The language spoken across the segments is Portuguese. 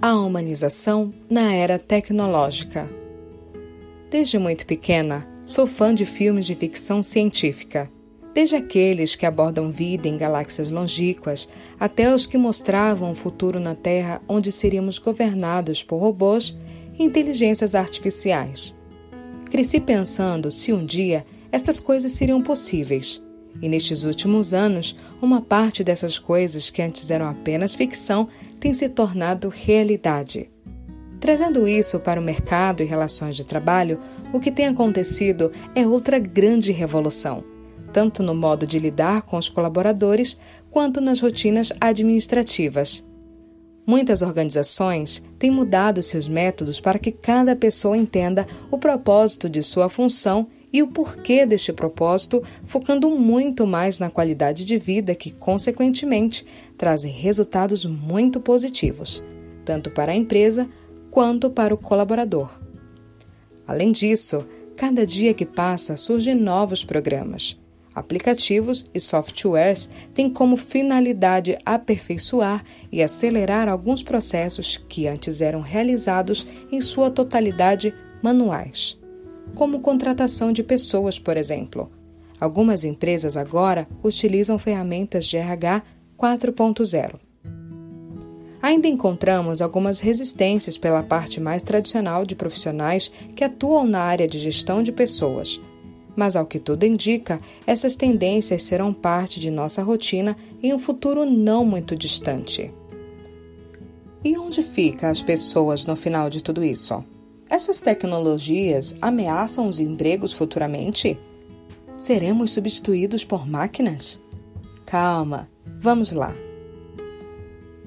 A humanização na era tecnológica. Desde muito pequena, sou fã de filmes de ficção científica. Desde aqueles que abordam vida em galáxias longínquas, até os que mostravam um futuro na Terra onde seríamos governados por robôs e inteligências artificiais. Cresci pensando se um dia estas coisas seriam possíveis. E nestes últimos anos, uma parte dessas coisas que antes eram apenas ficção tem se tornado realidade. Trazendo isso para o mercado e relações de trabalho, o que tem acontecido é outra grande revolução, tanto no modo de lidar com os colaboradores quanto nas rotinas administrativas. Muitas organizações têm mudado seus métodos para que cada pessoa entenda o propósito de sua função e o porquê deste propósito, focando muito mais na qualidade de vida que, consequentemente, trazem resultados muito positivos, tanto para a empresa quanto para o colaborador. Além disso, cada dia que passa surgem novos programas. Aplicativos e softwares têm como finalidade aperfeiçoar e acelerar alguns processos que antes eram realizados em sua totalidade manuais como contratação de pessoas, por exemplo. Algumas empresas agora utilizam ferramentas de RH 4.0. Ainda encontramos algumas resistências pela parte mais tradicional de profissionais que atuam na área de gestão de pessoas. Mas, ao que tudo indica, essas tendências serão parte de nossa rotina em um futuro não muito distante. E onde ficam as pessoas no final de tudo isso? Essas tecnologias ameaçam os empregos futuramente? Seremos substituídos por máquinas? Calma, vamos lá.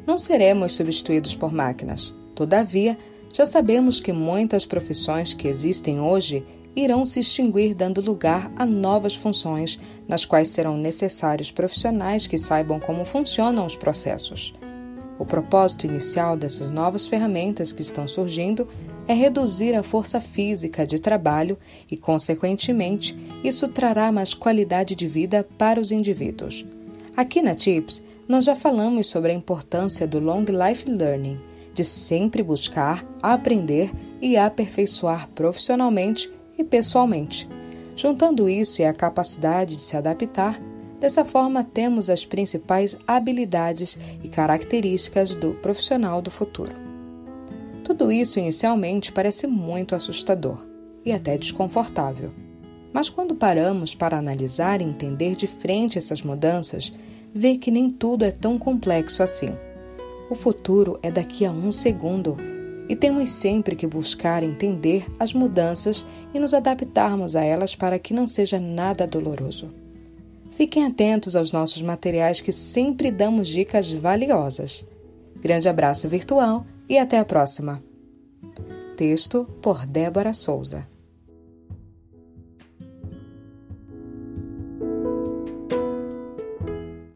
Não seremos substituídos por máquinas. Todavia, já sabemos que muitas profissões que existem hoje irão se extinguir, dando lugar a novas funções, nas quais serão necessários profissionais que saibam como funcionam os processos. O propósito inicial dessas novas ferramentas que estão surgindo é reduzir a força física de trabalho e, consequentemente, isso trará mais qualidade de vida para os indivíduos. Aqui na TIPS, nós já falamos sobre a importância do Long Life Learning, de sempre buscar, aprender e aperfeiçoar profissionalmente e pessoalmente. Juntando isso e a capacidade de se adaptar, dessa forma temos as principais habilidades e características do profissional do futuro. Tudo isso inicialmente parece muito assustador e até desconfortável. Mas quando paramos para analisar e entender de frente essas mudanças, vê que nem tudo é tão complexo assim. O futuro é daqui a um segundo e temos sempre que buscar entender as mudanças e nos adaptarmos a elas para que não seja nada doloroso. Fiquem atentos aos nossos materiais que sempre damos dicas valiosas. Grande abraço virtual e até a próxima. Texto por Débora Souza.